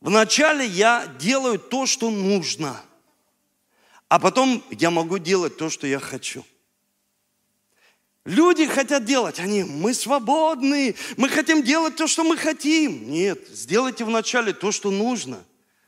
Вначале я делаю то, что нужно, а потом я могу делать то, что я хочу. Люди хотят делать, они, мы свободны, мы хотим делать то, что мы хотим. Нет, сделайте вначале то, что нужно.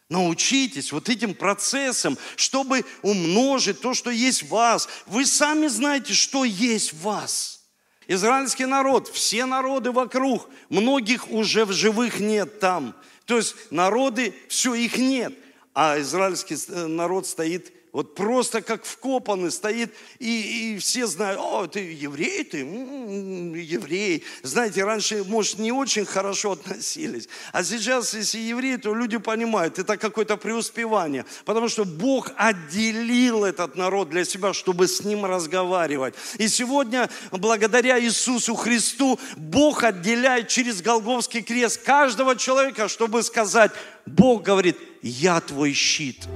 Научитесь вот этим процессом, чтобы умножить то, что есть в вас. Вы сами знаете, что есть в вас. Израильский народ, все народы вокруг, многих уже в живых нет там. То есть народы, все, их нет. А израильский э, народ стоит вот просто как вкопанный стоит, и, и все знают, о, ты еврей, ты м-м, еврей. Знаете, раньше, может, не очень хорошо относились, а сейчас, если еврей, то люди понимают, это какое-то преуспевание, потому что Бог отделил этот народ для себя, чтобы с ним разговаривать. И сегодня, благодаря Иисусу Христу, Бог отделяет через Голговский крест каждого человека, чтобы сказать, Бог говорит, я твой щит.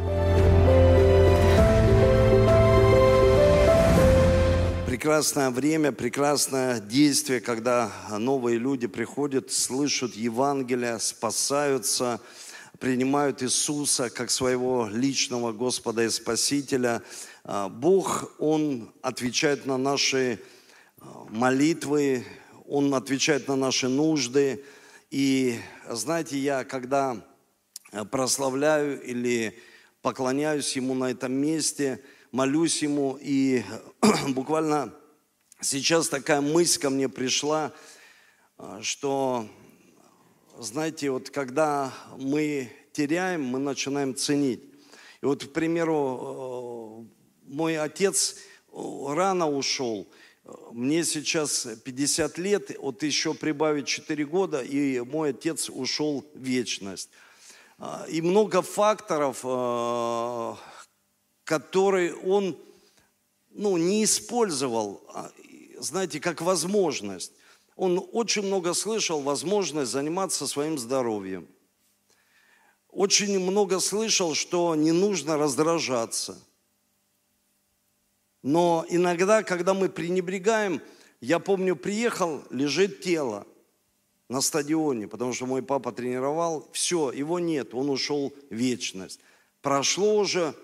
Прекрасное время, прекрасное действие, когда новые люди приходят, слышат Евангелие, спасаются, принимают Иисуса как своего личного Господа и Спасителя. А, Бог, Он отвечает на наши а, молитвы, Он отвечает на наши нужды. И знаете, я когда прославляю или поклоняюсь Ему на этом месте – молюсь Ему, и буквально сейчас такая мысль ко мне пришла, а, что, знаете, вот когда мы теряем, мы начинаем ценить. И вот, к примеру, э, мой отец э, рано ушел, мне сейчас 50 лет, вот еще прибавить 4 года, и мой отец ушел в вечность. И много факторов, э, который он ну, не использовал, а, знаете, как возможность. Он очень много слышал возможность заниматься своим здоровьем. Очень много слышал, что не нужно раздражаться. Но иногда, когда мы пренебрегаем, я помню, приехал, лежит тело на стадионе, потому что мой папа тренировал, все, его нет, он ушел в вечность. Прошло уже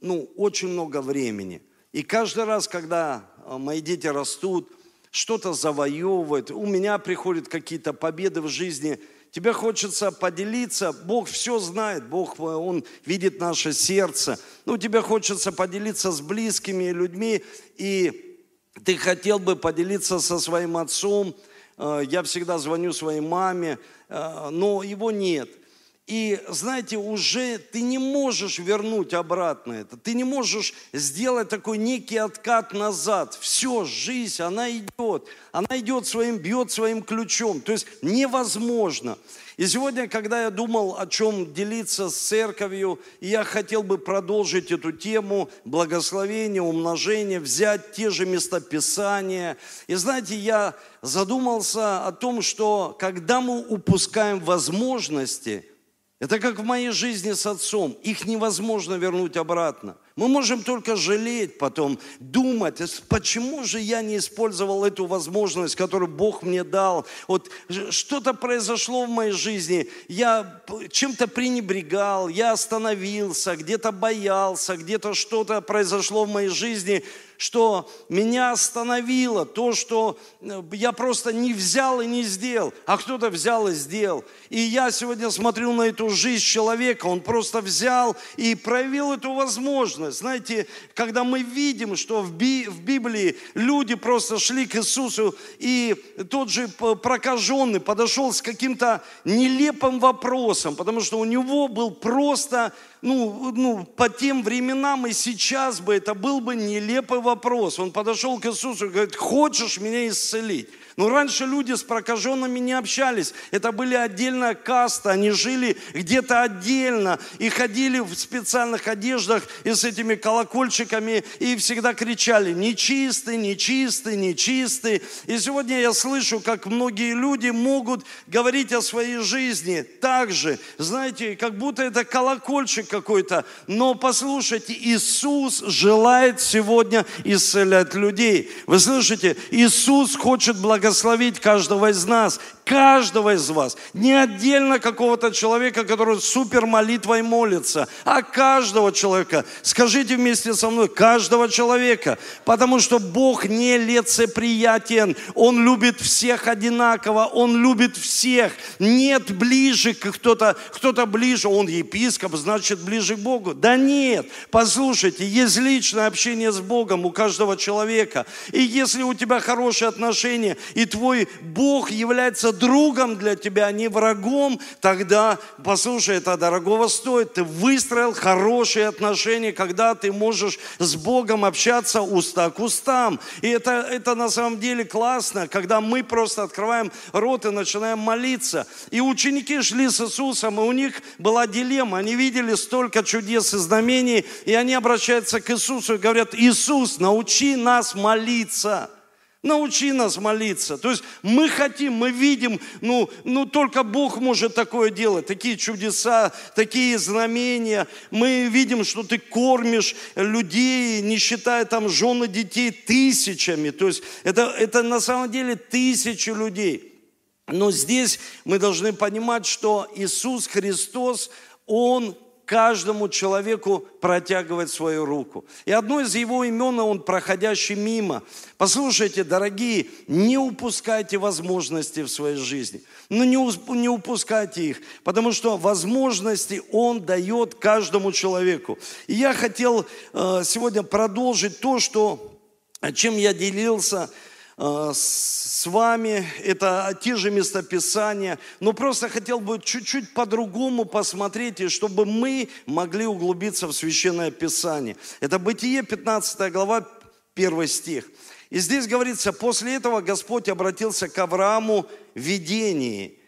ну, очень много времени. И каждый раз, когда а, мои дети растут, что-то завоевывают, у меня приходят какие-то победы в жизни, тебе хочется поделиться, Бог все знает, Бог, э, Он видит наше сердце, ну, тебе хочется поделиться с близкими людьми, и ты хотел бы поделиться со своим отцом, э, я всегда звоню своей маме, э, но его нет – и знаете, уже ты не можешь вернуть обратно это. Ты не можешь сделать такой некий откат назад. Все, жизнь, она идет. Она идет своим, бьет своим ключом. То есть невозможно. И сегодня, когда я думал, о чем делиться с церковью, я хотел бы продолжить эту тему благословения, умножения, взять те же местописания. И знаете, я задумался о том, что когда мы упускаем возможности – это как в моей жизни с отцом. Их невозможно вернуть обратно. Мы можем только жалеть потом, думать, почему же я не использовал эту возможность, которую Бог мне дал. Вот что-то произошло в моей жизни, я чем-то пренебрегал, я остановился, где-то боялся, где-то что-то произошло в моей жизни, что меня остановило, то, что э, я просто не взял и не сделал, а кто-то взял и сделал. И я сегодня смотрю на эту жизнь человека, он просто взял и проявил эту возможность. Знаете, когда мы видим, что в Библии люди просто шли к Иисусу, и тот же прокаженный подошел с каким-то нелепым вопросом, потому что у него был просто ну, ну, по тем временам и сейчас бы это был бы нелепый вопрос. Он подошел к Иисусу и говорит, хочешь меня исцелить? Но раньше люди с прокаженными не общались. Это были отдельная каста, они жили где-то отдельно и ходили в специальных одеждах и с этими колокольчиками и всегда кричали «нечистый, нечистый, нечистый». И сегодня я слышу, как многие люди могут говорить о своей жизни так же, знаете, как будто это колокольчик какой-то. Но послушайте, Иисус желает сегодня исцелять людей. Вы слышите, Иисус хочет благословить благословить каждого из нас, каждого из вас. Не отдельно какого-то человека, который супер молитвой молится, а каждого человека. Скажите вместе со мной, каждого человека. Потому что Бог не лицеприятен. Он любит всех одинаково. Он любит всех. Нет ближе кто-то, кто-то ближе. Он епископ, значит ближе к Богу. Да нет. Послушайте, есть личное общение с Богом у каждого человека. И если у тебя хорошие отношения, и твой Бог является другом для тебя, а не врагом, тогда, послушай, это дорогого стоит. Ты выстроил хорошие отношения, когда ты можешь с Богом общаться уста к устам. И это, это на самом деле классно, когда мы просто открываем рот и начинаем молиться. И ученики шли с Иисусом, и у них была дилемма. Они видели столько чудес и знамений, и они обращаются к Иисусу и говорят, Иисус, научи нас молиться. Научи нас молиться. То есть мы хотим, мы видим, ну, ну только Бог может такое делать, такие чудеса, такие знамения. Мы видим, что ты кормишь людей, не считая там жены детей, тысячами. То есть это, это на самом деле тысячи людей. Но здесь мы должны понимать, что Иисус Христос, Он каждому человеку протягивает свою руку. И одно из его имен, он проходящий мимо. Послушайте, дорогие, не упускайте возможности в своей жизни. Ну, не, не упускайте их, потому что возможности он дает каждому человеку. И я хотел э, сегодня продолжить то, что, чем я делился с вами, это те же местописания, но просто хотел бы чуть-чуть по-другому посмотреть, и чтобы мы могли углубиться в Священное Писание. Это Бытие, 15 глава, 1 стих. И здесь говорится, после этого Господь обратился к Аврааму в видении.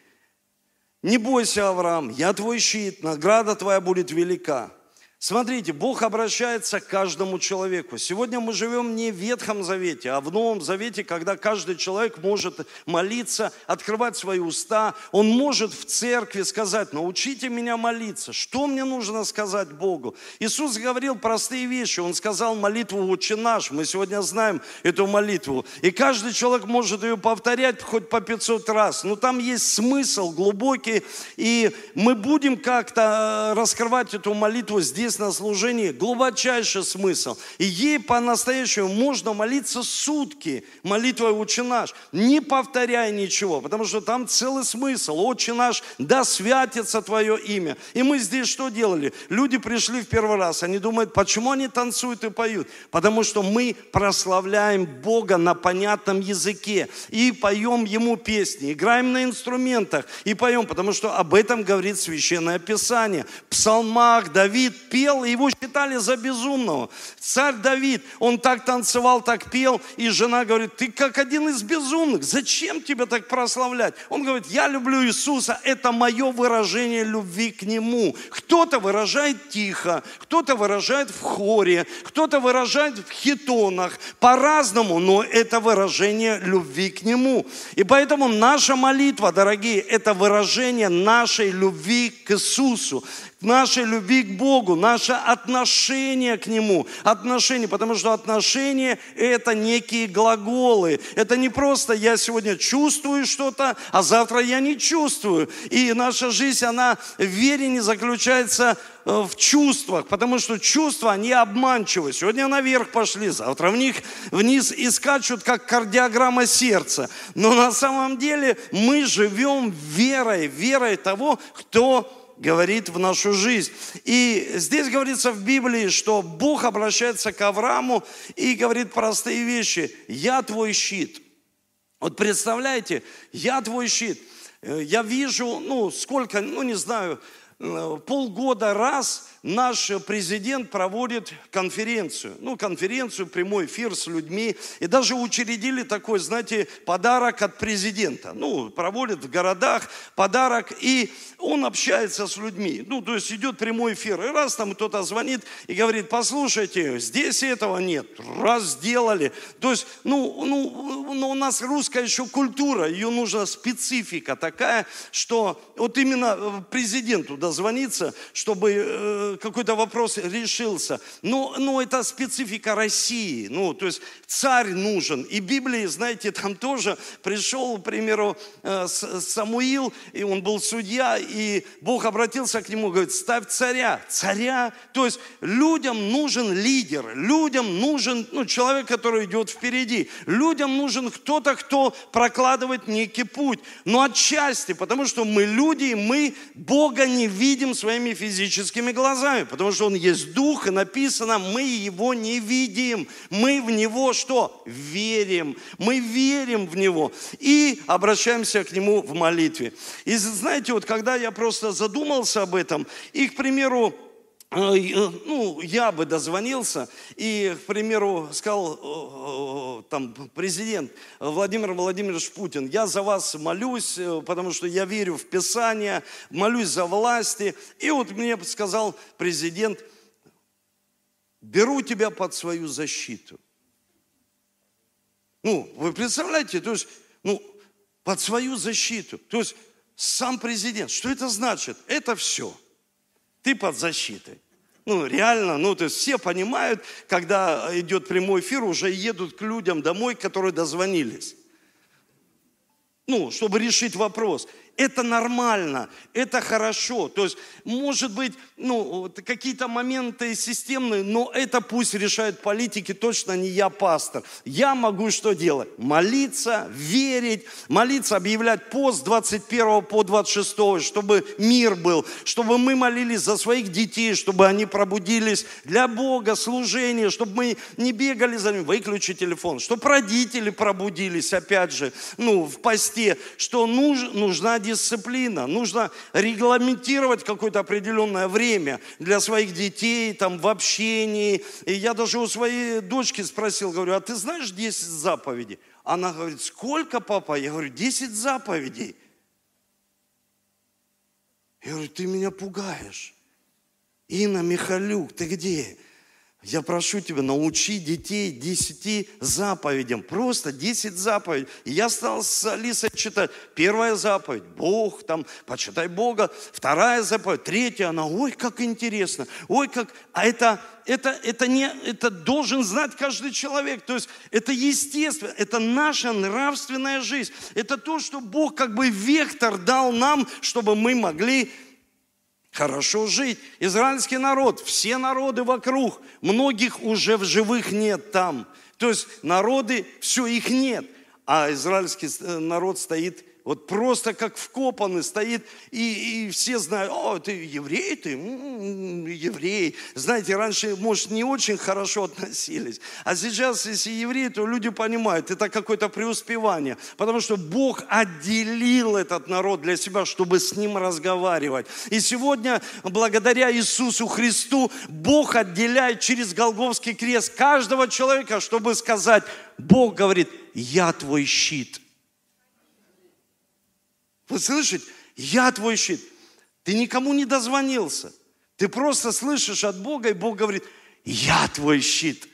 «Не бойся, Авраам, я твой щит, награда твоя будет велика». Смотрите, Бог обращается к каждому человеку. Сегодня мы живем не в Ветхом Завете, а в Новом Завете, когда каждый человек может молиться, открывать свои уста. Он может в церкви сказать, научите меня молиться. Что мне нужно сказать Богу? Иисус говорил простые вещи. Он сказал молитву «Отче наш». Мы сегодня знаем эту молитву. И каждый человек может ее повторять хоть по 500 раз. Но там есть смысл глубокий. И мы будем как-то э, раскрывать эту молитву здесь здесь на служении глубочайший смысл. И ей по-настоящему можно молиться сутки, молитвой «Отче наш», не повторяя ничего, потому что там целый смысл. «Отче наш, да святится Твое имя». И мы здесь что делали? Люди пришли в первый раз, они думают, почему они танцуют и поют? Потому что мы прославляем Бога на понятном языке и поем Ему песни, играем на инструментах и поем, потому что об этом говорит Священное Писание. В псалмах Давид пел, его считали за безумного. Царь Давид, он так танцевал, так пел, и жена говорит, ты как один из безумных, зачем тебя так прославлять? Он говорит, я люблю Иисуса, это мое выражение любви к Нему. Кто-то выражает тихо, кто-то выражает в хоре, кто-то выражает в хитонах, по-разному, но это выражение любви к Нему. И поэтому наша молитва, дорогие, это выражение нашей любви к Иисусу нашей любви к Богу, наше отношение к Нему. Отношение, потому что отношение – это некие глаголы. Это не просто я сегодня чувствую что-то, а завтра я не чувствую. И наша жизнь, она в вере не заключается э, в чувствах, потому что чувства, они обманчивы. Сегодня наверх пошли, завтра в них вниз и скачут, как кардиограмма сердца. Но на самом деле мы живем верой, верой того, кто говорит в нашу жизнь. И здесь говорится в Библии, что Бог обращается к Аврааму и говорит простые вещи. «Я твой щит». Вот представляете, я твой щит. Э, я вижу, ну, сколько, ну, не знаю, э, полгода раз наш президент проводит конференцию. Ну, конференцию, прямой эфир с людьми. И даже учредили такой, знаете, подарок от президента. Ну, проводит в городах подарок, и он общается с людьми. Ну, то есть идет прямой эфир. И раз там кто-то звонит и говорит, послушайте, здесь этого нет. Раз сделали. То есть, ну, ну, ну у нас русская еще культура, ее нужна специфика такая, что вот именно президенту дозвониться, чтобы э, какой-то вопрос решился. Но, но это специфика России. Ну, то есть царь нужен. И Библии, знаете, там тоже пришел, к примеру, э, Самуил, и он был судья, и Бог обратился к нему, говорит, ставь царя. Царя. То есть людям нужен лидер, людям нужен ну, человек, который идет впереди. Людям нужен кто-то, кто прокладывает некий путь. Но отчасти, потому что мы люди, и мы Бога не видим своими физическими глазами, потому что Он есть Дух, и написано, мы Его не видим. Мы в Него что? Верим. Мы верим в Него и обращаемся к Нему в молитве. И знаете, вот когда я просто задумался об этом, и, к примеру, ну, я бы дозвонился и, к примеру, сказал там президент Владимир Владимирович Путин, я за вас молюсь, э, потому что я верю в Писание, молюсь за власти. И вот мне сказал президент, беру тебя под свою защиту. Ну, вы представляете, то есть, ну, под свою защиту. То есть, сам президент, что это значит? Это все – ты под защитой. Ну, реально, ну, то есть все понимают, когда идет прямой эфир, уже едут к людям домой, которые дозвонились. Ну, чтобы решить вопрос это нормально, это хорошо. То есть, может быть, ну, какие-то моменты системные, но это пусть решают политики, точно не я пастор. Я могу что делать? Молиться, верить, молиться, объявлять пост 21 по 26, чтобы мир был, чтобы мы молились за своих детей, чтобы они пробудились для Бога, служения, чтобы мы не бегали за ним, выключи телефон, чтобы родители пробудились, опять же, ну, в посте, что нуж, нужна дисциплина, нужно регламентировать какое-то определенное время для своих детей, там, в общении. И я даже у своей дочки спросил, говорю, а ты знаешь 10 заповедей? Она говорит, сколько, папа? Я говорю, 10 заповедей. Я говорю, ты меня пугаешь. Инна Михалюк, ты где? Я прошу тебя, научи детей десяти заповедям. Просто десять заповедей. И я стал с Алисой читать. Первая заповедь, Бог, там, почитай Бога. Вторая заповедь, третья, она, ой, как интересно. Ой, как... А это, это, это, не, это должен знать каждый человек. То есть это естественно, это наша нравственная жизнь. Это то, что Бог как бы вектор дал нам, чтобы мы могли хорошо жить. Израильский народ, все народы вокруг, многих уже в живых нет там. То есть народы, все, их нет. А израильский э, народ стоит вот просто как вкопанный стоит, и, и все знают, о, ты еврей, ты м-м, еврей. Знаете, раньше, может, не очень хорошо относились, а сейчас, если еврей, то люди понимают, это какое-то преуспевание, потому что Бог отделил этот народ для себя, чтобы с ним разговаривать. И сегодня, благодаря Иисусу Христу, Бог отделяет через Голговский крест каждого человека, чтобы сказать, Бог говорит, я твой щит – вы слышите? Я твой щит. Ты никому не дозвонился. Ты просто слышишь от Бога, и Бог говорит, я твой щит.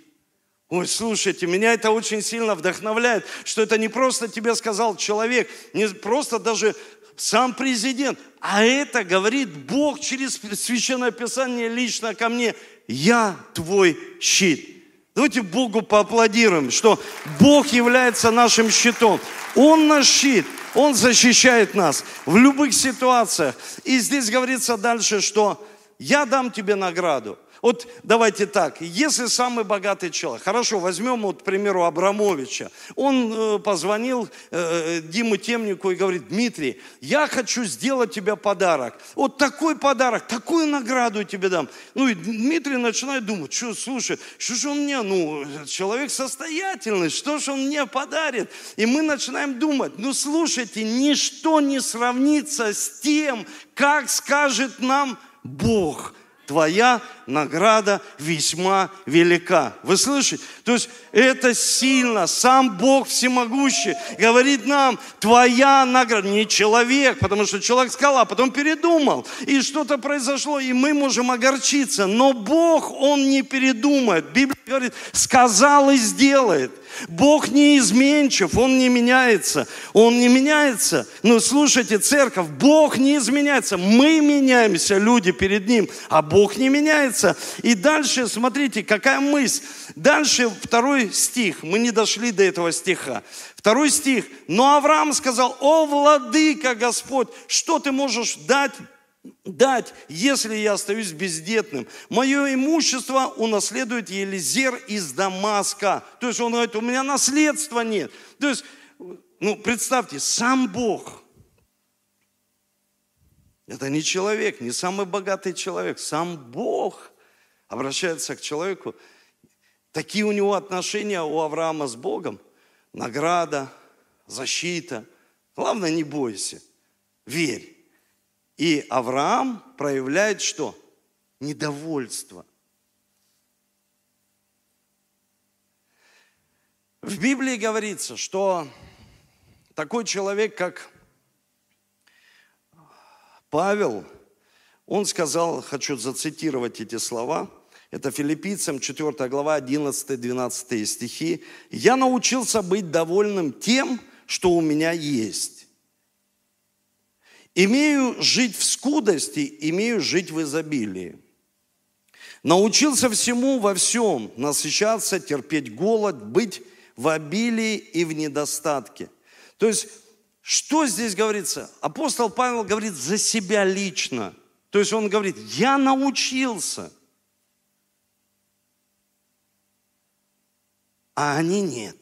Ой, слушайте, меня это очень сильно вдохновляет, что это не просто тебе сказал человек, не просто даже сам президент, а это говорит Бог через Священное Писание лично ко мне. Я твой щит. Давайте Богу поаплодируем, что Бог является нашим щитом. Он наш щит. Он защищает нас в любых ситуациях. И здесь говорится дальше, что я дам тебе награду. Вот давайте так, если самый богатый человек, хорошо, возьмем вот, к примеру, Абрамовича, он э, позвонил э, Диму Темнику и говорит, Дмитрий, я хочу сделать тебе подарок. Вот такой подарок, такую награду тебе дам. Ну и Дмитрий начинает думать, что, слушай, что же он мне, ну, человек состоятельный, что же он мне подарит? И мы начинаем думать, ну, слушайте, ничто не сравнится с тем, как скажет нам Бог – твоя награда весьма велика. Вы слышите? То есть это сильно. Сам Бог всемогущий говорит нам, твоя награда, не человек, потому что человек сказал, а потом передумал. И что-то произошло, и мы можем огорчиться. Но Бог, Он не передумает. Библия говорит, сказал и сделает. Бог не изменчив, Он не меняется. Он не меняется. Но слушайте, церковь, Бог не изменяется. Мы меняемся, люди перед Ним, а Бог не меняется. И дальше, смотрите, какая мысль. Дальше второй стих. Мы не дошли до этого стиха. Второй стих. Но Авраам сказал, о, владыка Господь, что ты можешь дать дать, если я остаюсь бездетным. Мое имущество унаследует Елизер из Дамаска. То есть он говорит, у меня наследства нет. То есть, ну, представьте, сам Бог. Это не человек, не самый богатый человек. Сам Бог обращается к человеку. Такие у него отношения у Авраама с Богом. Награда, защита. Главное, не бойся, верь. И Авраам проявляет что? Недовольство. В Библии говорится, что такой человек, как Павел, он сказал, хочу зацитировать эти слова, это филиппийцам 4 глава 11-12 стихи. «Я научился быть довольным тем, что у меня есть, Имею жить в скудости, имею жить в изобилии. Научился всему во всем, насыщаться, терпеть голод, быть в обилии и в недостатке. То есть, что здесь говорится? Апостол Павел говорит за себя лично. То есть он говорит, я научился, а они нет.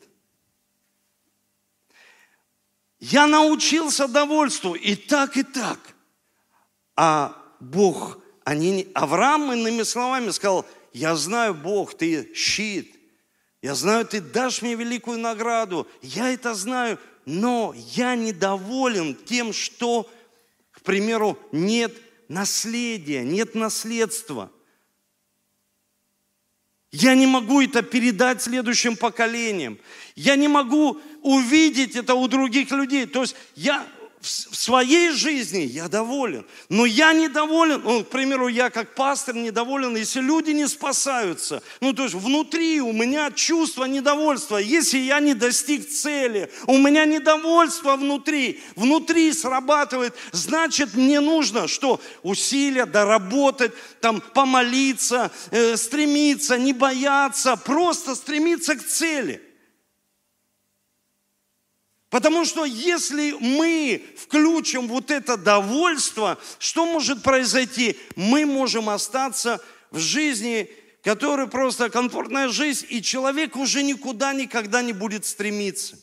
Я научился довольству и так, и так. А Бог, они, Авраам иными словами сказал, я знаю, Бог, ты щит. Я знаю, ты дашь мне великую награду. Я это знаю, но я недоволен тем, что, к примеру, нет наследия, нет наследства. Я не могу это передать следующим поколениям. Я не могу увидеть это у других людей. То есть я в своей жизни я доволен, но я недоволен, ну, к примеру, я как пастор недоволен, если люди не спасаются. Ну, то есть внутри у меня чувство недовольства. Если я не достиг цели, у меня недовольство внутри, внутри срабатывает, значит, мне нужно что? Усилия, доработать, там, помолиться, э, стремиться, не бояться, просто стремиться к цели – Потому что если мы включим вот это довольство, что может произойти? Мы можем остаться в жизни, которая просто комфортная жизнь, и человек уже никуда никогда не будет стремиться.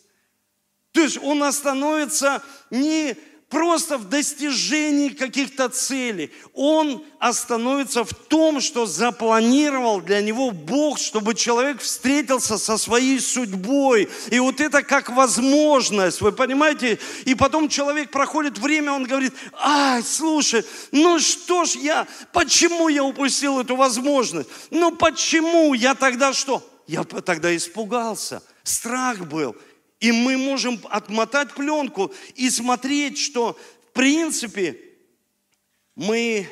То есть он остановится не просто в достижении каких-то целей. Он остановится в том, что запланировал для него Бог, чтобы человек встретился со своей судьбой. И вот это как возможность, вы понимаете? И потом человек проходит время, он говорит, ай, слушай, ну что ж я, почему я упустил эту возможность? Ну почему я тогда что? Я тогда испугался, страх был. И мы можем отмотать пленку и смотреть, что в принципе мы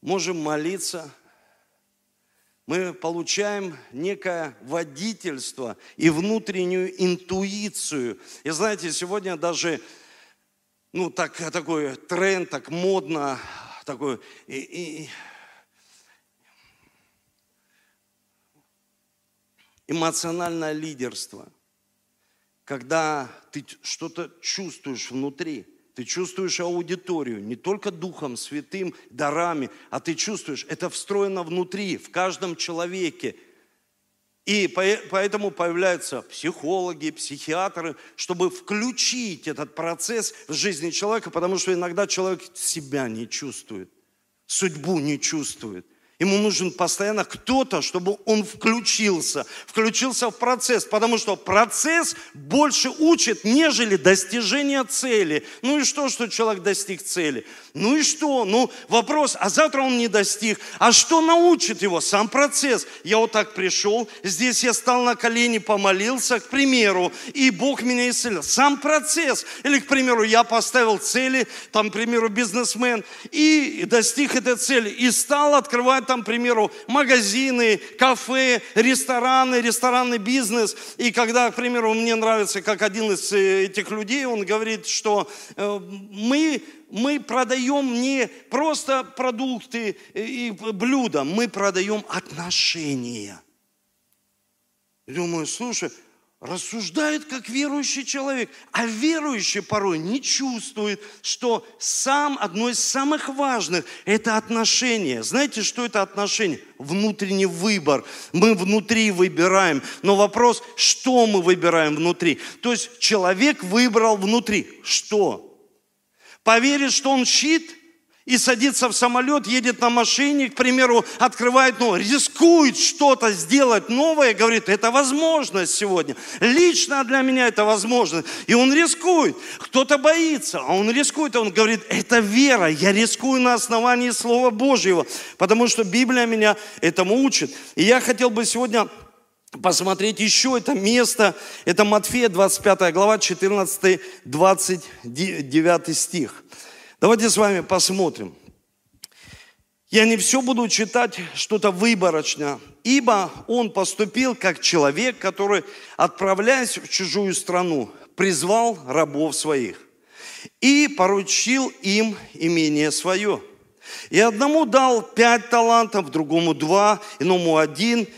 можем молиться, мы получаем некое водительство и внутреннюю интуицию. И знаете, сегодня даже ну, так, такой тренд, так модно, такой и, и, эмоциональное лидерство – когда ты что-то чувствуешь внутри, ты чувствуешь аудиторию, не только Духом Святым, дарами, а ты чувствуешь, это встроено внутри, в каждом человеке. И поэтому появляются психологи, психиатры, чтобы включить этот процесс в жизни человека, потому что иногда человек себя не чувствует, судьбу не чувствует – Ему нужен постоянно кто-то, чтобы он включился, включился в процесс, потому что процесс больше учит, нежели достижение цели. Ну и что, что человек достиг цели? Ну и что? Ну вопрос, а завтра он не достиг. А что научит его? Сам процесс. Я вот так пришел, здесь я стал на колени, помолился, к примеру, и Бог меня исцелил. Сам процесс. Или, к примеру, я поставил цели, там, к примеру, бизнесмен, и достиг этой цели, и стал открывать там, к примеру, магазины, кафе, рестораны, ресторанный бизнес. И когда, к примеру, мне нравится, как один из э, этих людей, он говорит, что э, мы мы продаем не просто продукты и блюда, мы продаем отношения. Думаю, слушай, рассуждает как верующий человек, а верующий порой не чувствует, что сам одно из самых важных – это отношения. Знаете, что это отношения? Внутренний выбор. Мы внутри выбираем. Но вопрос, что мы выбираем внутри? То есть человек выбрал внутри. Что? Поверит, что он щит – и садится в самолет, едет на машине, к примеру, открывает, ну, рискует что-то сделать новое, говорит, это возможность сегодня. Лично для меня это возможность. И он рискует. Кто-то боится, а он рискует, а он говорит, это вера, я рискую на основании Слова Божьего, потому что Библия меня этому учит. И я хотел бы сегодня посмотреть еще это место. Это Матфея 25 глава, 14-29 стих. Давайте с вами посмотрим. Я не все буду читать что-то выборочно, ибо он поступил как человек, который, отправляясь в чужую страну, призвал рабов своих и поручил им имение свое. И одному дал пять талантов, другому два, иному один,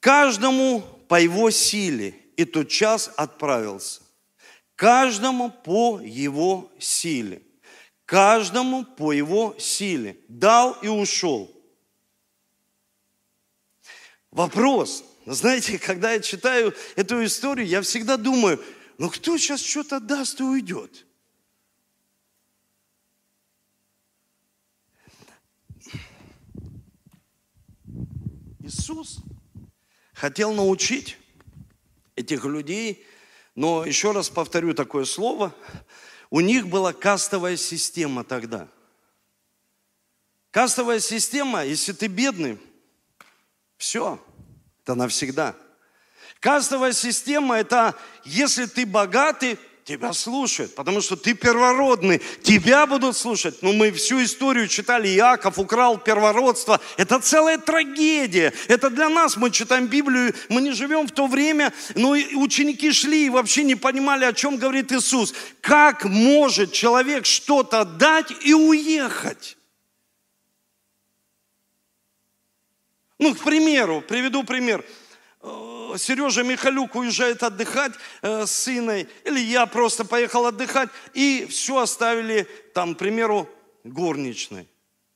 каждому по его силе, и тот час отправился. Каждому по его силе каждому по его силе. Дал и ушел. Вопрос. Знаете, когда я читаю эту историю, я всегда думаю, ну кто сейчас что-то даст и уйдет? Иисус хотел научить этих людей, но еще раз повторю такое слово – у них была кастовая система тогда. Кастовая система, если ты бедный, все, это навсегда. Кастовая система – это если ты богатый, тебя слушают, потому что ты первородный, тебя будут слушать. Но мы всю историю читали, Иаков украл первородство. Это целая трагедия. Это для нас, мы читаем Библию, мы не живем в то время, но ученики шли и вообще не понимали, о чем говорит Иисус. Как может человек что-то дать и уехать? Ну, к примеру, приведу пример – Сережа Михалюк уезжает отдыхать э, с сыной, или я просто поехал отдыхать, и все оставили там, к примеру, горничной.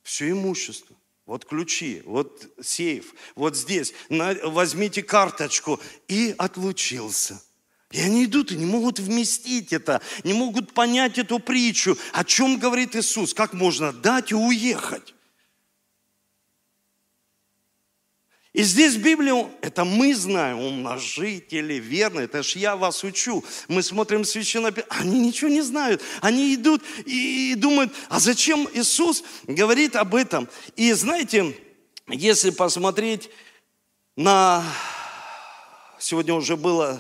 Все имущество. Вот ключи, вот сейф, вот здесь. На, возьмите карточку. И отлучился. И они идут и не могут вместить это, не могут понять эту притчу. О чем говорит Иисус? Как можно дать и уехать? И здесь Библию, это мы знаем, умножители, верно, это ж я вас учу. Мы смотрим священное они ничего не знают. Они идут и думают, а зачем Иисус говорит об этом? И знаете, если посмотреть на... Сегодня уже было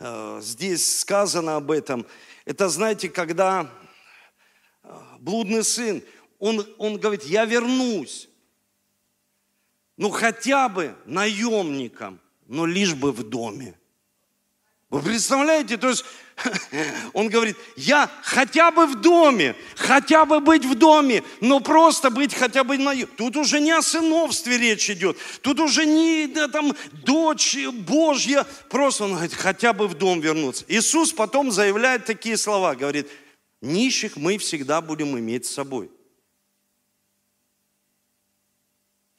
э, здесь сказано об этом. Это, знаете, когда э, блудный сын, он, он говорит, я вернусь ну хотя бы наемником, но лишь бы в доме. Вы представляете, то есть он говорит, я хотя бы в доме, хотя бы быть в доме, но просто быть хотя бы на... Тут уже не о сыновстве речь идет, тут уже не да, там дочь Божья, просто он говорит, хотя бы в дом вернуться. Иисус потом заявляет такие слова, говорит, нищих мы всегда будем иметь с собой.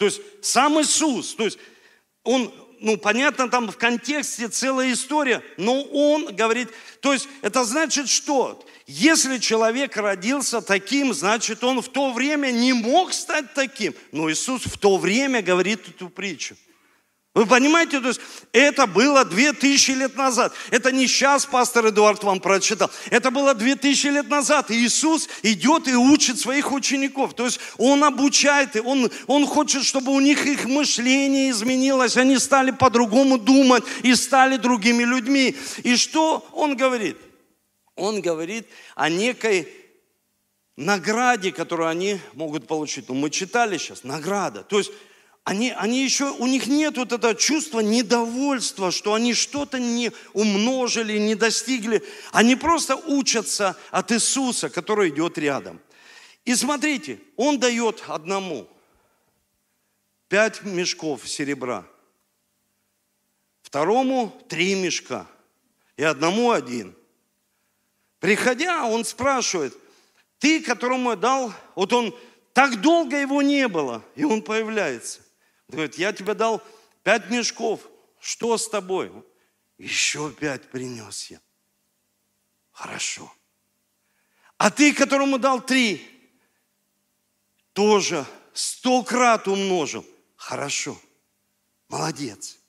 То есть сам Иисус, то есть он, ну понятно, там в контексте целая история, но он говорит, то есть это значит что? Если человек родился таким, значит он в то время не мог стать таким. Но Иисус в то время говорит эту притчу. Вы понимаете, то есть это было 2000 лет назад. Это не сейчас пастор Эдуард вам прочитал. Это было 2000 лет назад. И Иисус идет и учит своих учеников. То есть Он обучает, и он, он хочет, чтобы у них их мышление изменилось. Они стали по-другому думать и стали другими людьми. И что Он говорит? Он говорит о некой награде, которую они могут получить. Ну, мы читали сейчас, награда. То есть они, они еще, у них нет вот этого чувства недовольства, что они что-то не умножили, не достигли. Они просто учатся от Иисуса, который идет рядом. И смотрите, Он дает одному пять мешков серебра, второму три мешка и одному один. Приходя, он спрашивает, ты, которому я дал, вот он, так долго его не было, и он появляется. Говорит, я тебе дал пять мешков. Что с тобой? Еще пять принес я. Хорошо. А ты, которому дал три, тоже сто крат умножил. Хорошо. Молодец.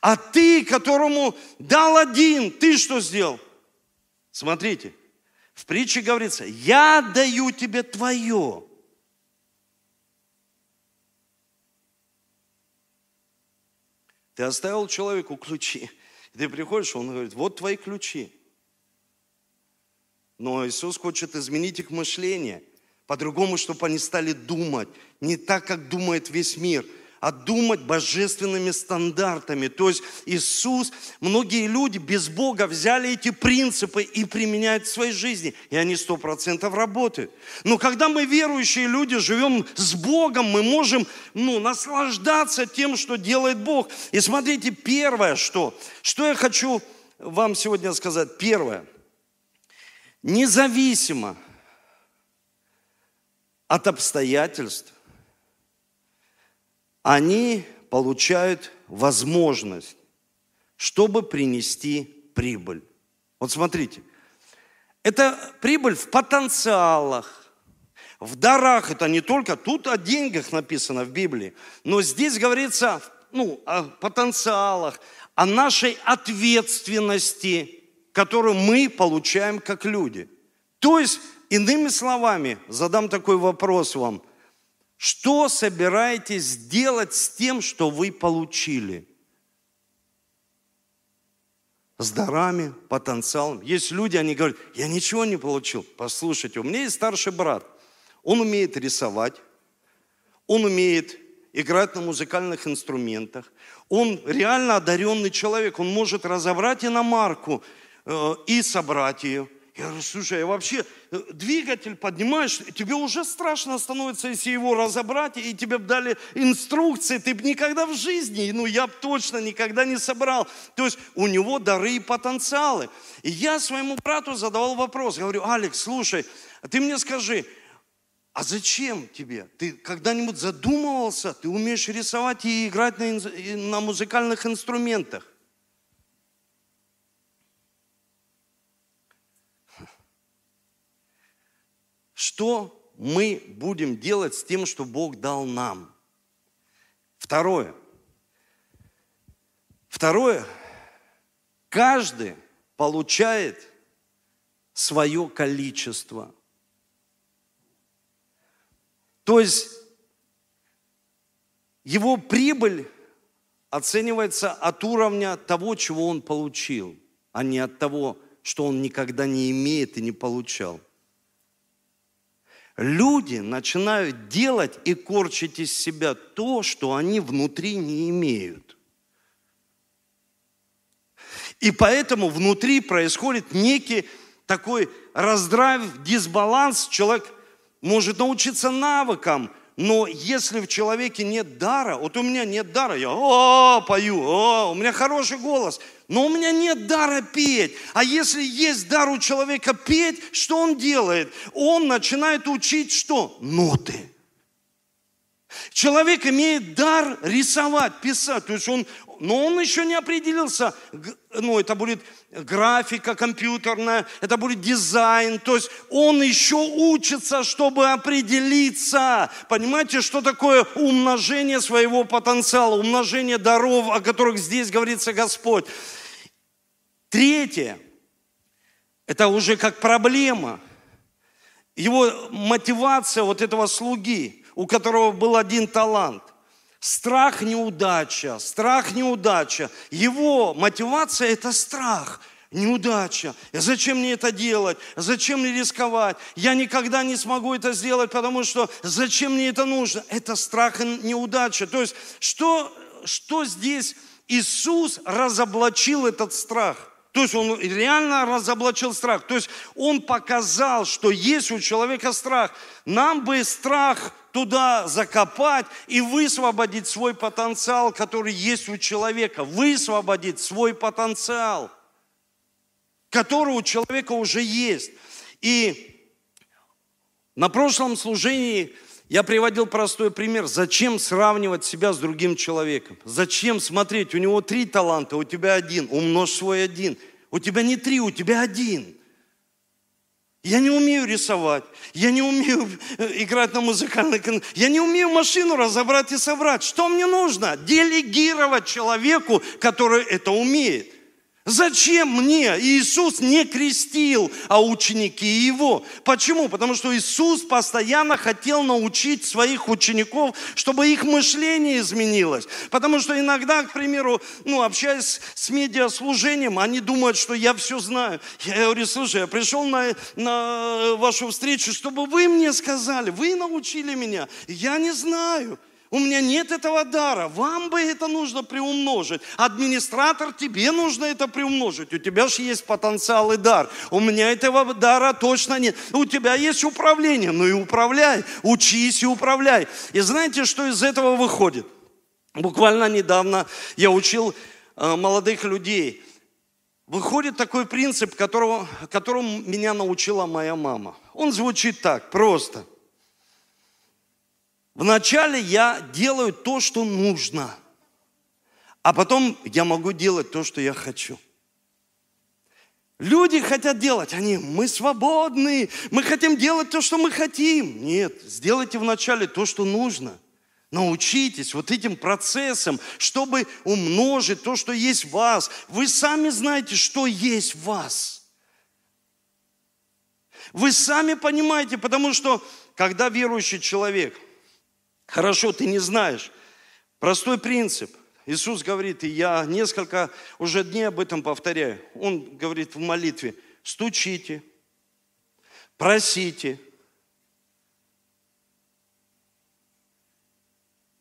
А ты, которому дал один, ты что сделал? Смотрите, в притче говорится, я даю тебе твое. Ты оставил человеку ключи. И ты приходишь, он говорит, вот твои ключи. Но Иисус хочет изменить их мышление. По-другому, чтобы они стали думать. Не так, как думает весь мир – а думать божественными стандартами. То есть Иисус, многие люди без Бога взяли эти принципы и применяют в своей жизни, и они сто процентов работают. Но когда мы верующие люди живем с Богом, мы можем ну, наслаждаться тем, что делает Бог. И смотрите, первое, что, что я хочу вам сегодня сказать. Первое, независимо от обстоятельств, они получают возможность, чтобы принести прибыль. Вот смотрите, это прибыль в потенциалах, в дарах. Это не только, тут о деньгах написано в Библии, но здесь говорится ну, о потенциалах, о нашей ответственности, которую мы получаем как люди. То есть, иными словами, задам такой вопрос вам – что собираетесь делать с тем, что вы получили? С дарами, потенциалом. Есть люди, они говорят, я ничего не получил. Послушайте, у меня есть старший брат. Он умеет рисовать, он умеет играть на музыкальных инструментах. Он реально одаренный человек. Он может разобрать иномарку э, и собрать ее. Я говорю, слушай, я вообще э, двигатель поднимаешь, тебе уже страшно становится, если его разобрать, и тебе дали инструкции, ты бы никогда в жизни, ну я бы точно никогда не собрал. То есть у него дары и потенциалы. И я своему брату задавал вопрос, говорю, Алекс, слушай, а ты мне скажи, а зачем тебе? Ты когда-нибудь задумывался, ты умеешь рисовать и играть на, на музыкальных инструментах? Что мы будем делать с тем, что Бог дал нам? Второе. Второе. Каждый получает свое количество. То есть его прибыль оценивается от уровня того, чего он получил, а не от того, что он никогда не имеет и не получал люди начинают делать и корчить из себя то, что они внутри не имеют. И поэтому внутри происходит некий такой раздрайв, дисбаланс. Человек может научиться навыкам, но если в человеке нет дара, вот у меня нет дара, я о, пою, о, у меня хороший голос, но у меня нет дара петь. А если есть дар у человека петь, что он делает? Он начинает учить что? Ноты. Человек имеет дар рисовать, писать. То есть он, но он еще не определился, ну, это будет графика компьютерная, это будет дизайн. То есть он еще учится, чтобы определиться. Понимаете, что такое умножение своего потенциала, умножение даров, о которых здесь говорится Господь. Третье, это уже как проблема. Его мотивация вот этого слуги, у которого был один талант. Страх неудача, страх неудача. Его мотивация – это страх. неудача. Зачем мне это делать? Зачем мне рисковать? Я никогда не смогу это сделать, потому что зачем мне это нужно? Это страх и неудача. То есть, что, что здесь Иисус разоблачил этот страх? То есть он реально разоблачил страх. То есть он показал, что есть у человека страх. Нам бы страх туда закопать и высвободить свой потенциал, который есть у человека. Высвободить свой потенциал, который у человека уже есть. И на прошлом служении я приводил простой пример. Зачем сравнивать себя с другим человеком? Зачем смотреть, у него три таланта, у тебя один, умножь свой один. У тебя не три, у тебя один. Я не умею рисовать, я не умею э, играть на музыкальной я не умею машину разобрать и собрать. Что мне нужно? Делегировать человеку, который это умеет. Зачем мне? Иисус не крестил, а ученики его. Почему? Потому что Иисус постоянно хотел научить своих учеников, чтобы их мышление изменилось. Потому что иногда, к примеру, ну, общаясь с медиаслужением, они думают, что я все знаю. Я говорю, слушай, я пришел на, на вашу встречу, чтобы вы мне сказали, вы научили меня. Я не знаю. У меня нет этого дара. Вам бы это нужно приумножить. Администратор, тебе нужно это приумножить. У тебя же есть потенциал и дар. У меня этого дара точно нет. У тебя есть управление. Ну и управляй. Учись и управляй. И знаете, что из этого выходит? Буквально недавно я учил э, молодых людей. Выходит такой принцип, которого, которому меня научила моя мама. Он звучит так, просто – Вначале я делаю то, что нужно, а потом я могу делать то, что я хочу. Люди хотят делать, они, мы свободны, мы хотим делать то, что мы хотим. Нет, сделайте вначале то, что нужно. Научитесь вот этим процессом, чтобы умножить то, что есть в вас. Вы сами знаете, что есть в вас. Вы сами понимаете, потому что когда верующий человек – Хорошо, ты не знаешь. Простой принцип. Иисус говорит, и я несколько уже дней об этом повторяю. Он говорит в молитве, стучите, просите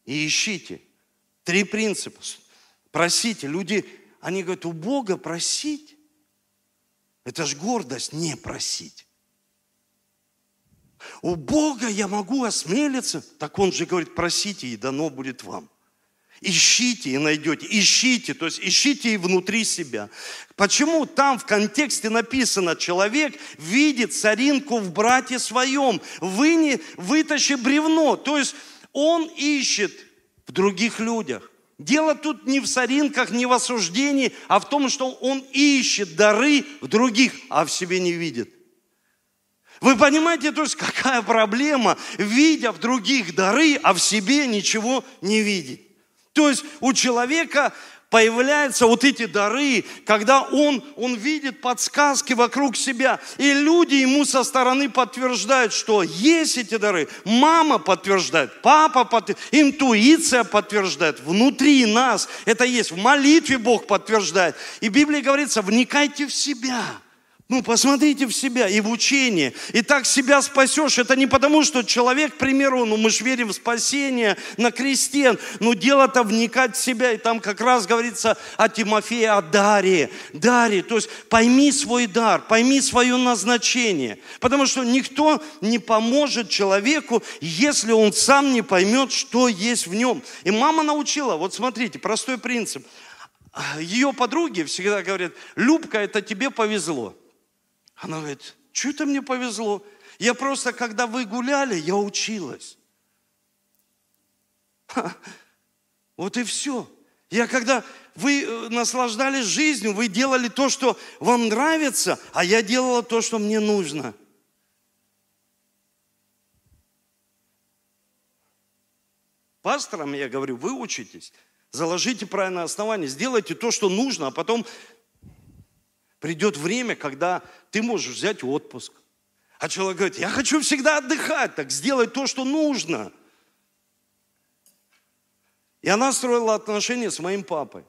и ищите. Три принципа. Просите. Люди, они говорят, у Бога просить. Это ж гордость не просить. У Бога я могу осмелиться. Так Он же говорит, просите, и дано будет вам. Ищите и найдете. Ищите, то есть ищите и внутри себя. Почему там в контексте написано, человек видит царинку в брате своем, вы не вытащи бревно. То есть он ищет в других людях. Дело тут не в соринках, не в осуждении, а в том, что он ищет дары в других, а в себе не видит. Вы понимаете, то есть какая проблема, видя в других дары, а в себе ничего не видеть. То есть у человека появляются вот эти дары, когда он, он видит подсказки вокруг себя, и люди ему со стороны подтверждают, что есть эти дары. Мама подтверждает, папа подтверждает, интуиция подтверждает, внутри нас это есть, в молитве Бог подтверждает. И в Библии говорится, вникайте в себя – ну, посмотрите в себя и в учение. И так себя спасешь. Это не потому, что человек, к примеру, ну, мы же верим в спасение на кресте, но дело-то вникать в себя. И там как раз говорится о Тимофее, о даре. Даре, то есть пойми свой дар, пойми свое назначение. Потому что никто не поможет человеку, если он сам не поймет, что есть в нем. И мама научила, вот смотрите, простой принцип. Ее подруги всегда говорят, Любка, это тебе повезло. Она говорит, что это мне повезло? Я просто, когда вы гуляли, я училась. Ха, вот и все. Я когда вы э, наслаждались жизнью, вы делали то, что вам нравится, а я делала то, что мне нужно. Пасторам я говорю, вы учитесь, заложите правильное основание, сделайте то, что нужно, а потом Придет время, когда ты можешь взять отпуск. А человек говорит, я хочу всегда отдыхать, так сделай то, что нужно. И она строила отношения с моим папой.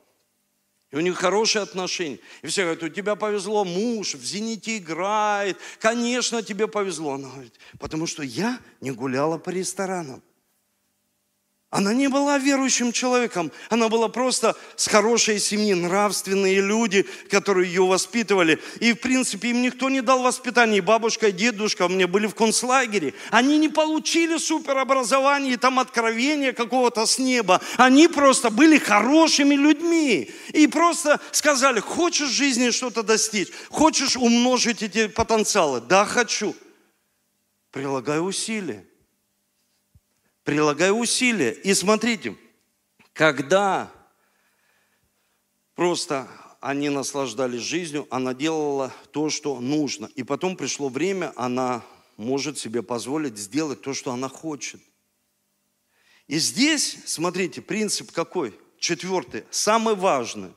И у них хорошие отношения. И все говорят, у тебя повезло, муж в «Зените» играет. Конечно, тебе повезло. Она говорит, потому что я не гуляла по ресторанам. Она не была верующим человеком, она была просто с хорошей семьи, нравственные люди, которые ее воспитывали. И, в принципе, им никто не дал воспитания. И бабушка, и дедушка мне были в концлагере. Они не получили суперобразование, там откровения какого-то с неба. Они просто были хорошими людьми. И просто сказали, хочешь в жизни что-то достичь, хочешь умножить эти потенциалы? Да, хочу. Прилагай усилия прилагая усилия. И смотрите, когда просто они наслаждались жизнью, она делала то, что нужно. И потом пришло время, она может себе позволить сделать то, что она хочет. И здесь, смотрите, принцип какой? Четвертый, самый важный,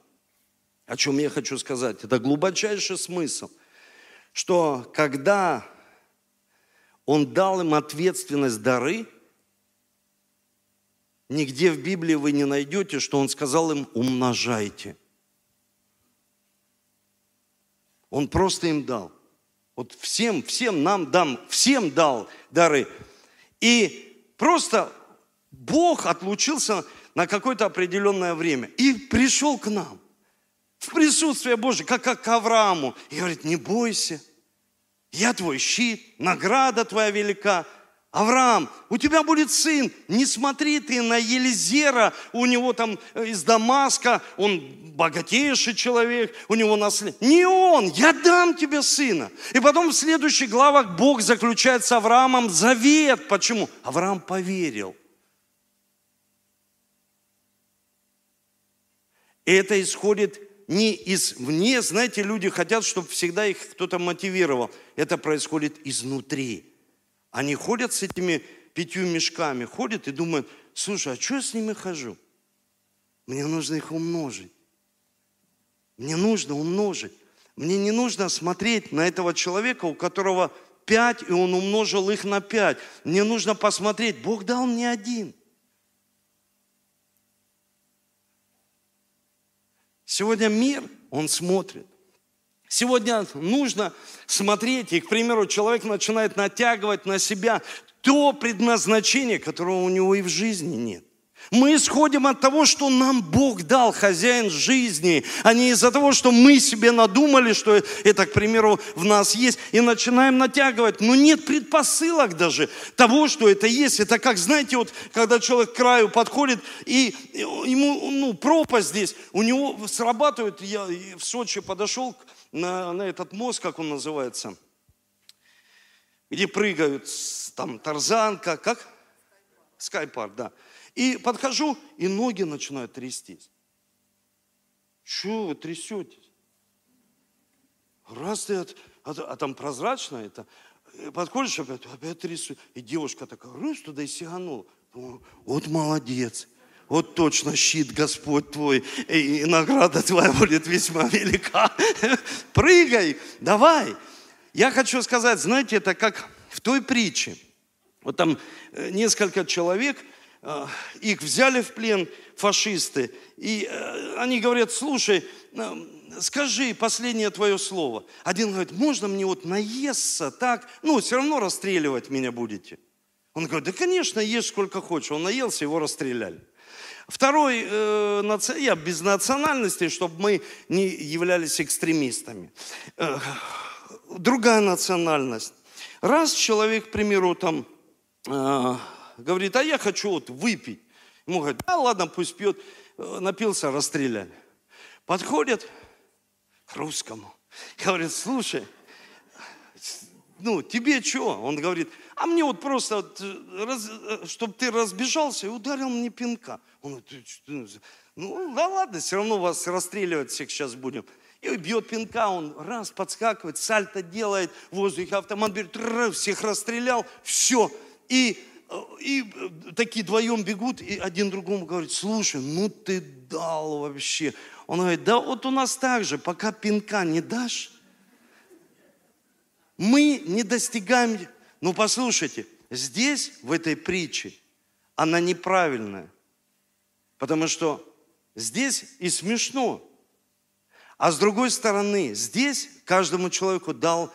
о чем я хочу сказать, это глубочайший смысл, что когда он дал им ответственность дары – Нигде в Библии вы не найдете, что он сказал им умножайте. Он просто им дал. Вот всем, всем нам дам, всем дал дары. И просто Бог отлучился на какое-то определенное время и пришел к нам в присутствие Божье, как, как к Аврааму. И говорит, не бойся, я твой щит, награда твоя велика – Авраам, у тебя будет сын, не смотри ты на Елизера, у него там э, из Дамаска, он богатейший человек, у него наследие. Не он, я дам тебе сына. И потом в следующих главах Бог заключает с Авраамом завет. Почему? Авраам поверил. И это исходит не извне, знаете, люди хотят, чтобы всегда их кто-то мотивировал. Это происходит изнутри. Они ходят с этими пятью мешками, ходят и думают, слушай, а что я с ними хожу? Мне нужно их умножить. Мне нужно умножить. Мне не нужно смотреть на этого человека, у которого пять, и он умножил их на пять. Мне нужно посмотреть, Бог дал мне один. Сегодня мир, он смотрит. Сегодня нужно смотреть, и, к примеру, человек начинает натягивать на себя то предназначение, которого у него и в жизни нет. Мы исходим от того, что нам Бог дал, хозяин жизни, а не из-за того, что мы себе надумали, что это, к примеру, в нас есть, и начинаем натягивать. Но нет предпосылок даже того, что это есть. Это как, знаете, вот когда человек к краю подходит, и ему ну, пропасть здесь, у него срабатывает, я в Сочи подошел к на, на этот мост, как он называется, где прыгают, там тарзанка, как? Скайпарк, да. И подхожу, и ноги начинают трястись. Чего вы трясетесь? Раз ты, от, а, а там прозрачно это, подходишь опять, опять трясу. И девушка такая, раз туда и сиганула. Думаю, вот молодец вот точно щит Господь твой, и награда твоя будет весьма велика. Прыгай, давай. Я хочу сказать, знаете, это как в той притче. Вот там э, несколько человек, э, их взяли в плен фашисты, и э, они говорят, слушай, скажи последнее твое слово. Один говорит, можно мне вот наесться так, ну, все равно расстреливать меня будете. Он говорит, да, конечно, ешь сколько хочешь. Он наелся, его расстреляли. Второй, э, я без национальности, чтобы мы не являлись экстремистами. Э, другая национальность. Раз человек, к примеру, там э, говорит, а я хочу вот выпить. Ему говорят, да ладно, пусть пьет. Э, напился, расстреляли. Подходит к русскому. Говорит, слушай, ну, тебе что? Он говорит, а мне вот просто, раз, чтобы ты разбежался и ударил мне пинка. Он говорит, ну да ладно, все равно вас расстреливать всех сейчас будем. И бьет пинка, он раз подскакивает, сальто делает в воздухе, автомат берет, всех расстрелял, все. И, и такие вдвоем бегут, и один другому говорит, слушай, ну ты дал вообще. Он говорит, да вот у нас так же, пока пинка не дашь, мы не достигаем... Ну, послушайте, здесь, в этой притче, она неправильная. Потому что здесь и смешно. А с другой стороны, здесь каждому человеку дал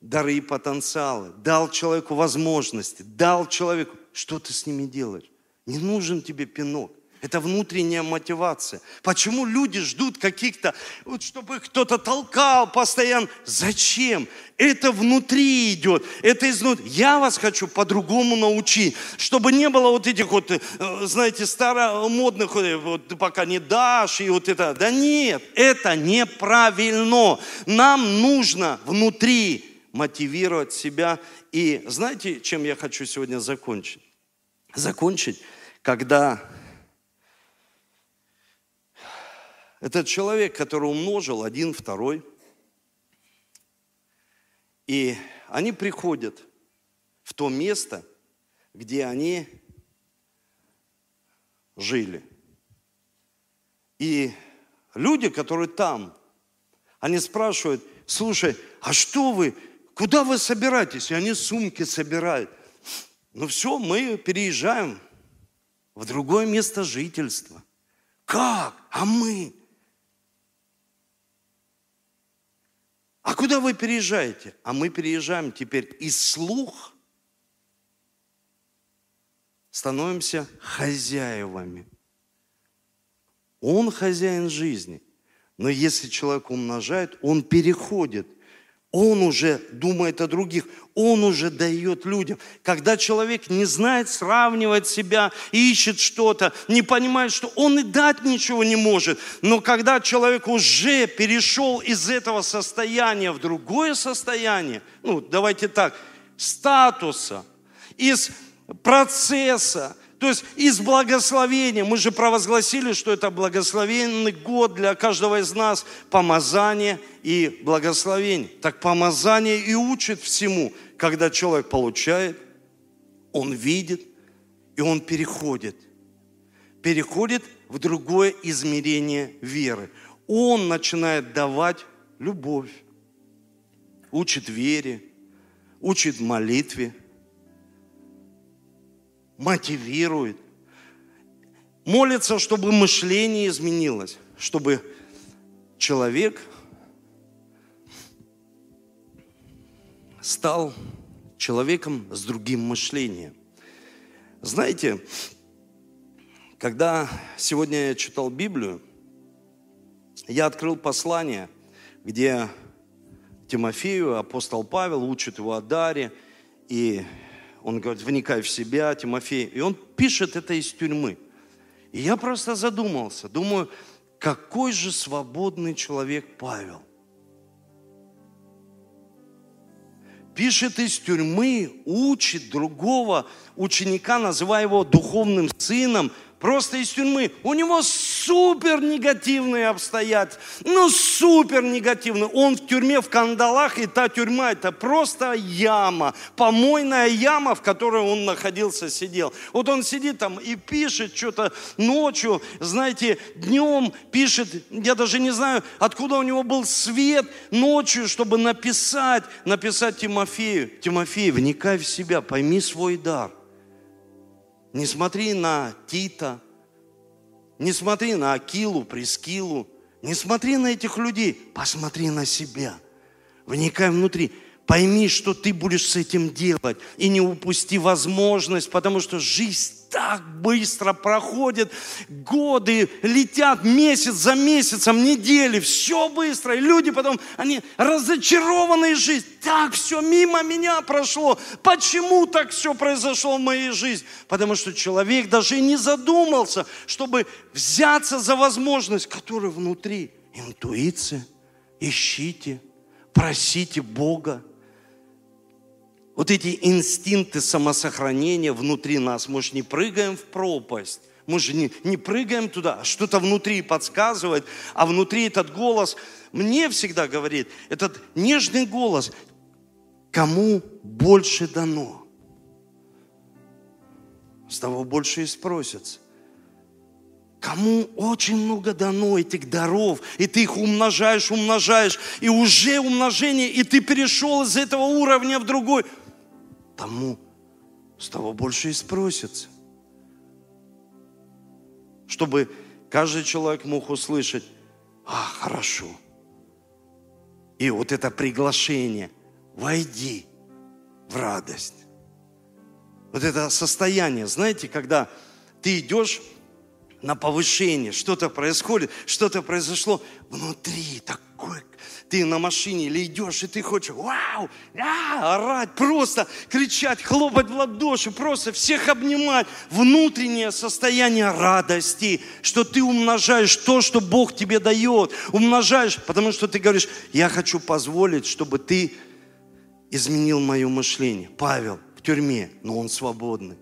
дары и потенциалы, дал человеку возможности, дал человеку, что ты с ними делаешь? Не нужен тебе пинок. Это внутренняя мотивация. Почему люди ждут каких-то, вот чтобы кто-то толкал постоянно? Зачем? Это внутри идет, это изнутри. Я вас хочу по-другому научить, чтобы не было вот этих вот, э, знаете, старомодных, вот ты пока не дашь, и вот это. Да нет, это неправильно. Нам нужно внутри мотивировать себя. И знаете, чем я хочу сегодня закончить? Закончить, когда Этот человек, который умножил один, второй. И они приходят в то место, где они жили. И люди, которые там, они спрашивают, слушай, а что вы, куда вы собираетесь? И они сумки собирают. Ну все, мы переезжаем в другое место жительства. Как? А мы? А куда вы переезжаете? А мы переезжаем теперь из слух, становимся хозяевами. Он хозяин жизни. Но если человек умножает, он переходит он уже думает о других, он уже дает людям. Когда человек не знает сравнивать себя, ищет что-то, не понимает, что он и дать ничего не может, но когда человек уже перешел из этого состояния в другое состояние, ну давайте так, статуса, из процесса, то есть из благословения, мы же провозгласили, что это благословенный год для каждого из нас, помазание и благословение. Так помазание и учит всему, когда человек получает, он видит, и он переходит. Переходит в другое измерение веры. Он начинает давать любовь, учит вере, учит молитве – мотивирует. Молится, чтобы мышление изменилось, чтобы человек стал человеком с другим мышлением. Знаете, когда сегодня я читал Библию, я открыл послание, где Тимофею апостол Павел учит его о даре, и он говорит, вникай в себя, Тимофей. И он пишет это из тюрьмы. И я просто задумался, думаю, какой же свободный человек Павел. Пишет из тюрьмы, учит другого ученика, называя его духовным сыном – просто из тюрьмы. У него супер негативные обстоятельства. Ну, супер негативные. Он в тюрьме в кандалах, и та тюрьма это просто яма, помойная яма, в которой он находился, сидел. Вот он сидит там и пишет что-то ночью, знаете, днем пишет, я даже не знаю, откуда у него был свет ночью, чтобы написать, написать Тимофею. Тимофей, вникай в себя, пойми свой дар – не смотри на Тита, не смотри на Акилу, Прескилу, не смотри на этих людей, посмотри на себя. Вникай внутри. Пойми, что ты будешь с этим делать. И не упусти возможность, потому что жизнь так быстро проходит, годы летят месяц за месяцем, недели, все быстро. И люди потом, они разочарованы жизнью. Так все мимо меня прошло. Почему так все произошло в моей жизни? Потому что человек даже и не задумался, чтобы взяться за возможность, которая внутри. Интуиция. Ищите, просите Бога вот эти инстинкты самосохранения внутри нас. Мы же не прыгаем в пропасть. Мы же не, не прыгаем туда, а что-то внутри подсказывает, а внутри этот голос мне всегда говорит, этот нежный голос, кому больше дано, с того больше и спросится. Кому очень много дано этих даров, и ты их умножаешь, умножаешь, и уже умножение, и ты перешел из этого уровня в другой – тому с того больше и спросится. Чтобы каждый человек мог услышать, а, хорошо, И вот это приглашение, войди в радость. Вот это состояние, знаете, когда ты идешь на повышение, что-то происходит, что-то произошло внутри, такой, ты на машине или идешь, и ты хочешь, вау, а, орать, просто кричать, хлопать в ладоши, просто всех обнимать. Внутреннее состояние радости, что ты умножаешь то, что Бог тебе дает, умножаешь, потому что ты говоришь, я хочу позволить, чтобы ты изменил мое мышление. Павел в тюрьме, но он свободный.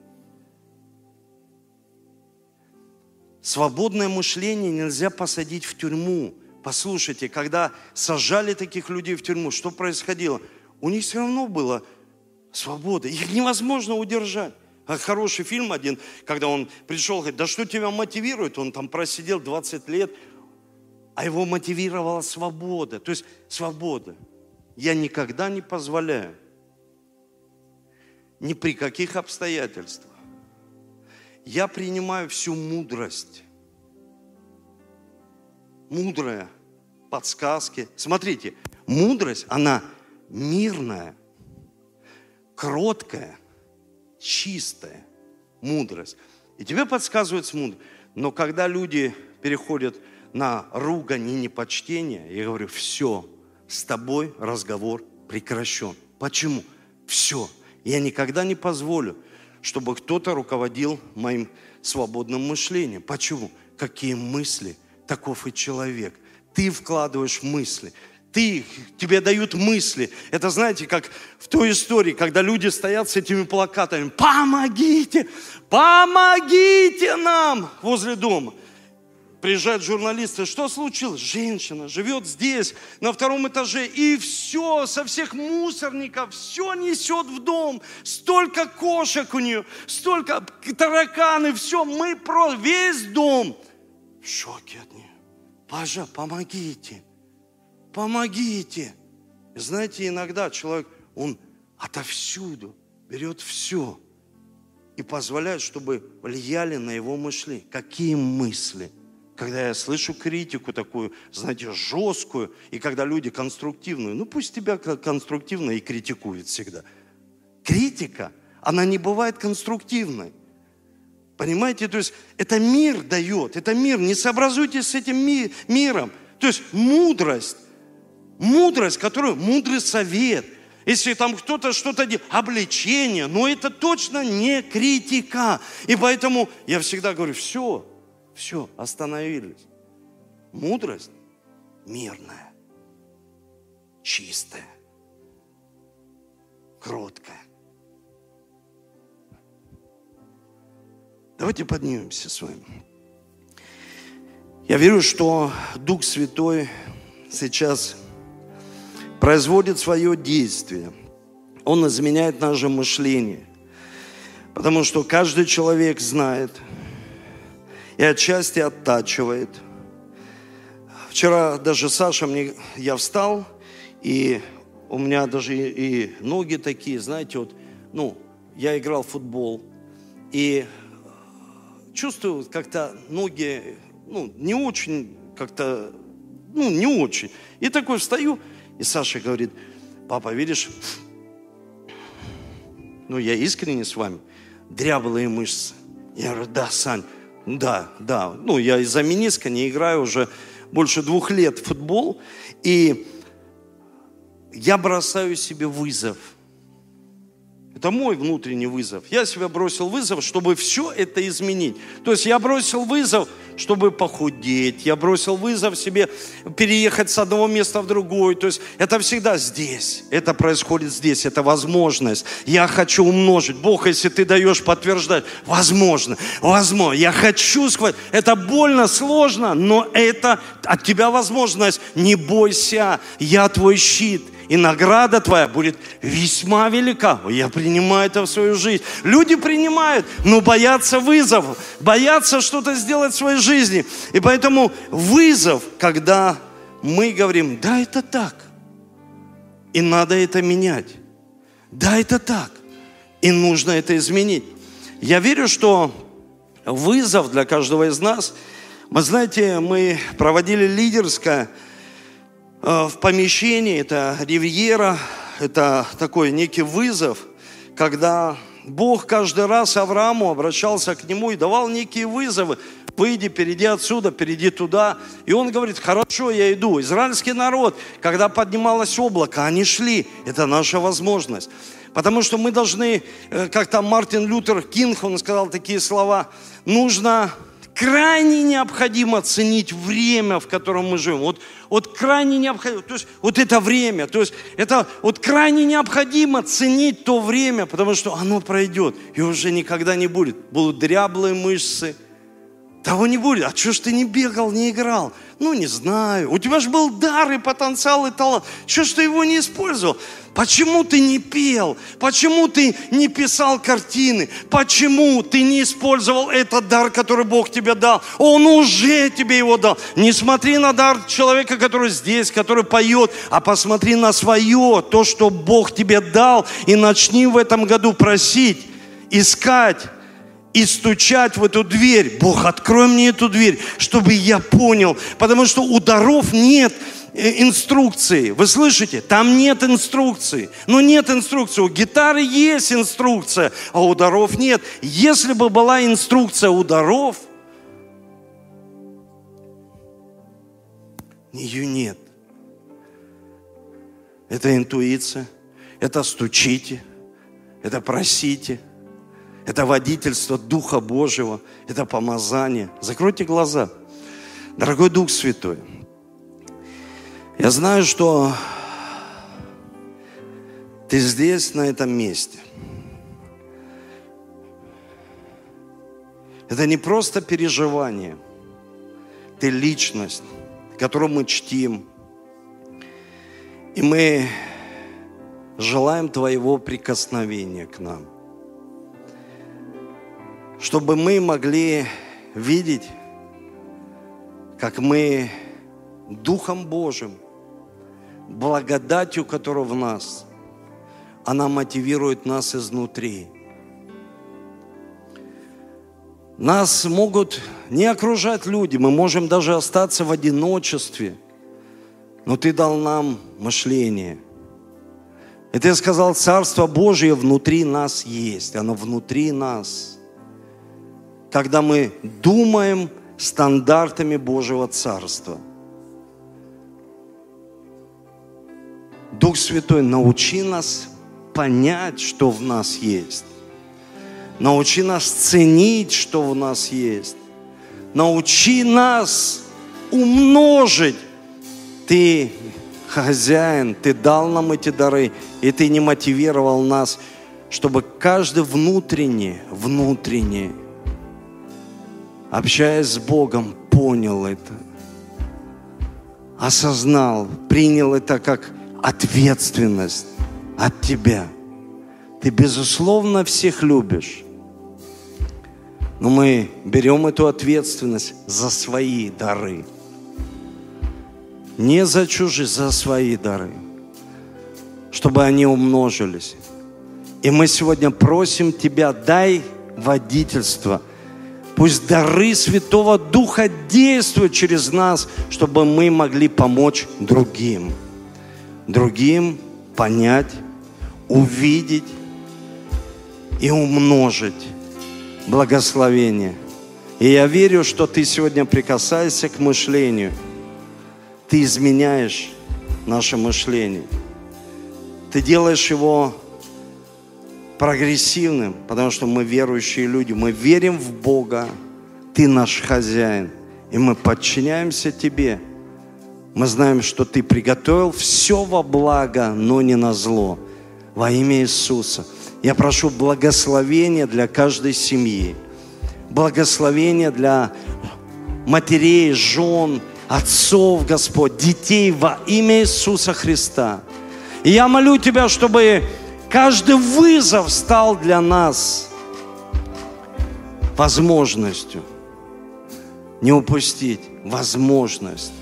Свободное мышление нельзя посадить в тюрьму. Послушайте, когда сажали таких людей в тюрьму, что происходило? У них все равно была свобода. Их невозможно удержать. А хороший фильм один, когда он пришел, говорит, да что тебя мотивирует? Он там просидел 20 лет, а его мотивировала свобода. То есть свобода. Я никогда не позволяю, ни при каких обстоятельствах, я принимаю всю мудрость. Мудрая, подсказки. Смотрите, мудрость, она мирная, кроткая, чистая мудрость. И тебе подсказывает с мудрость. Но когда люди переходят на ругань и непочтение, я говорю, все, с тобой разговор прекращен. Почему? Все. Я никогда не позволю, чтобы кто-то руководил моим свободным мышлением. Почему? Какие мысли, таков и человек. Ты вкладываешь мысли, ты, тебе дают мысли. Это знаете, как в той истории, когда люди стоят с этими плакатами, помогите, помогите нам возле дома приезжают журналисты, что случилось? Женщина живет здесь, на втором этаже, и все, со всех мусорников, все несет в дом. Столько кошек у нее, столько тараканы, все, мы про весь дом в шоке от нее. Пажа, помогите, помогите. И знаете, иногда человек, он отовсюду берет все и позволяет, чтобы влияли на его мышление. Какие мысли – когда я слышу критику такую, знаете, жесткую, и когда люди конструктивную, ну пусть тебя конструктивно и критикуют всегда. Критика, она не бывает конструктивной. Понимаете, то есть это мир дает, это мир, не сообразуйтесь с этим ми- миром. То есть мудрость, мудрость, которую, мудрый совет, если там кто-то что-то делает, обличение, но это точно не критика. И поэтому я всегда говорю, все, все, остановились. Мудрость мирная, чистая, кроткая. Давайте поднимемся с вами. Я верю, что Дух Святой сейчас производит свое действие. Он изменяет наше мышление. Потому что каждый человек знает – и отчасти оттачивает. Вчера даже Саша мне, я встал, и у меня даже и, и ноги такие, знаете, вот, ну, я играл в футбол, и чувствую как-то ноги, ну, не очень, как-то, ну, не очень. И такой встаю, и Саша говорит, папа, видишь, ну, я искренне с вами, дряблые мышцы. Я говорю, да, Сань, да, да. Ну, я из-за миниска не играю уже больше двух лет в футбол. И я бросаю себе вызов. Это мой внутренний вызов. Я себе бросил вызов, чтобы все это изменить. То есть я бросил вызов – чтобы похудеть. Я бросил вызов себе переехать с одного места в другое. То есть это всегда здесь. Это происходит здесь. Это возможность. Я хочу умножить. Бог, если ты даешь подтверждать, возможно, возможно. Я хочу схватить. Это больно, сложно, но это от тебя возможность. Не бойся. Я твой щит и награда твоя будет весьма велика. Я принимаю это в свою жизнь. Люди принимают, но боятся вызовов, боятся что-то сделать в своей жизни. И поэтому вызов, когда мы говорим, да, это так, и надо это менять. Да, это так, и нужно это изменить. Я верю, что вызов для каждого из нас, вы знаете, мы проводили лидерское э, в помещении, это ривьера, это такой некий вызов, когда Бог каждый раз Аврааму обращался к нему и давал некие вызовы. Выйди, перейди отсюда, перейди туда. И он говорит, хорошо, я иду. Израильский народ, когда поднималось облако, они шли. Это наша возможность. Потому что мы должны, э, как там Мартин Лютер Кинг, он сказал такие слова, нужно крайне необходимо ценить время, в котором мы живем. Вот, вот крайне необходимо, то есть вот это время, то есть это вот крайне необходимо ценить то время, потому что оно пройдет и уже никогда не будет. Будут дряблые мышцы, того не будет. А что ж ты не бегал, не играл? Ну, не знаю. У тебя же был дар и потенциал и талант. Что ж ты его не использовал? Почему ты не пел? Почему ты не писал картины? Почему ты не использовал этот дар, который Бог тебе дал? Он уже тебе его дал. Не смотри на дар человека, который здесь, который поет, а посмотри на свое, то, что Бог тебе дал, и начни в этом году просить, искать, и стучать в эту дверь. Бог, открой мне эту дверь, чтобы я понял. Потому что у даров нет Э, инструкции. Вы слышите? Там нет инструкции. Ну нет инструкции. У гитары есть инструкция, а у даров нет. Если бы была инструкция у даров, ее нет. Это интуиция, это стучите, это просите, это водительство Духа Божьего, это помазание. Закройте глаза. Дорогой Дух Святой, я знаю, что ты здесь, на этом месте. Это не просто переживание. Ты личность, которую мы чтим. И мы желаем Твоего прикосновения к нам. Чтобы мы могли видеть, как мы Духом Божьим благодатью, которая в нас, она мотивирует нас изнутри. Нас могут не окружать люди, мы можем даже остаться в одиночестве, но Ты дал нам мышление. И Ты сказал, Царство Божье внутри нас есть, оно внутри нас. Когда мы думаем стандартами Божьего Царства – Дух Святой, научи нас понять, что в нас есть. Научи нас ценить, что в нас есть. Научи нас умножить. Ты хозяин, ты дал нам эти дары, и ты не мотивировал нас, чтобы каждый внутренне, внутренне, общаясь с Богом, понял это, осознал, принял это как ответственность от тебя. Ты, безусловно, всех любишь. Но мы берем эту ответственность за свои дары. Не за чужие, за свои дары. Чтобы они умножились. И мы сегодня просим Тебя, дай водительство. Пусть дары Святого Духа действуют через нас, чтобы мы могли помочь другим другим понять, увидеть и умножить благословение. И я верю, что ты сегодня прикасаешься к мышлению. Ты изменяешь наше мышление. Ты делаешь его прогрессивным, потому что мы верующие люди. Мы верим в Бога. Ты наш хозяин. И мы подчиняемся Тебе – мы знаем, что Ты приготовил все во благо, но не на зло. Во имя Иисуса. Я прошу благословения для каждой семьи. Благословения для матерей, жен, отцов, Господь, детей во имя Иисуса Христа. И я молю Тебя, чтобы каждый вызов стал для нас возможностью. Не упустить возможность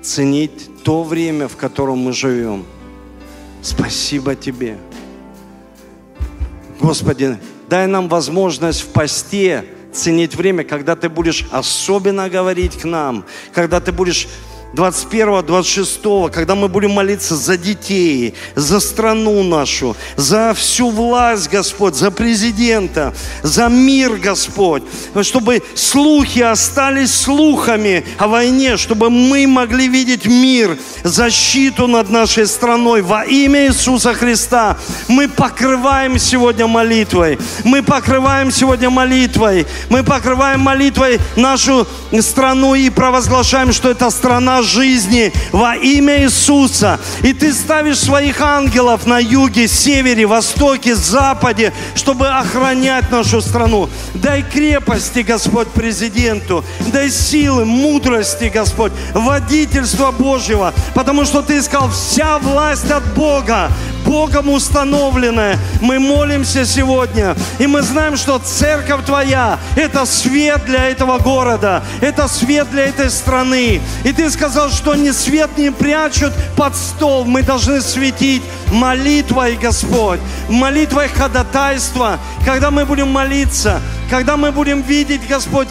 ценить то время, в котором мы живем. Спасибо Тебе. Господи, дай нам возможность в посте ценить время, когда Ты будешь особенно говорить к нам, когда Ты будешь 21-26, когда мы будем молиться за детей, за страну нашу, за всю власть, Господь, за президента, за мир, Господь, чтобы слухи остались слухами о войне, чтобы мы могли видеть мир, защиту над нашей страной во имя Иисуса Христа. Мы покрываем сегодня молитвой, мы покрываем сегодня молитвой, мы покрываем молитвой нашу страну и провозглашаем, что это страна жизни во имя Иисуса. И ты ставишь своих ангелов на юге, севере, востоке, западе, чтобы охранять нашу страну. Дай крепости, Господь, президенту. Дай силы, мудрости, Господь, водительства Божьего. Потому что ты сказал, вся власть от Бога. Богом установленное. Мы молимся сегодня, и мы знаем, что церковь Твоя – это свет для этого города, это свет для этой страны. И Ты сказал, что ни свет не прячут под стол, мы должны светить молитвой, Господь, молитвой ходатайства, когда мы будем молиться, когда мы будем видеть, Господь,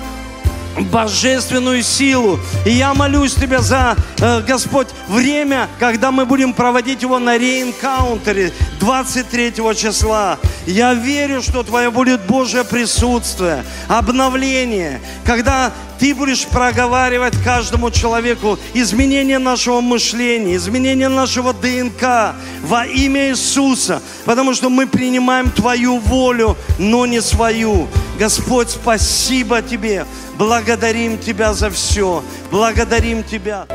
божественную силу. И я молюсь Тебя за, э, Господь, время, когда мы будем проводить его на реинкаунтере 23 числа. Я верю, что Твое будет Божье присутствие, обновление, когда Ты будешь проговаривать каждому человеку изменение нашего мышления, изменение нашего ДНК во имя Иисуса, потому что мы принимаем Твою волю, но не свою. Господь, спасибо Тебе. Благодарим Тебя за все. Благодарим Тебя.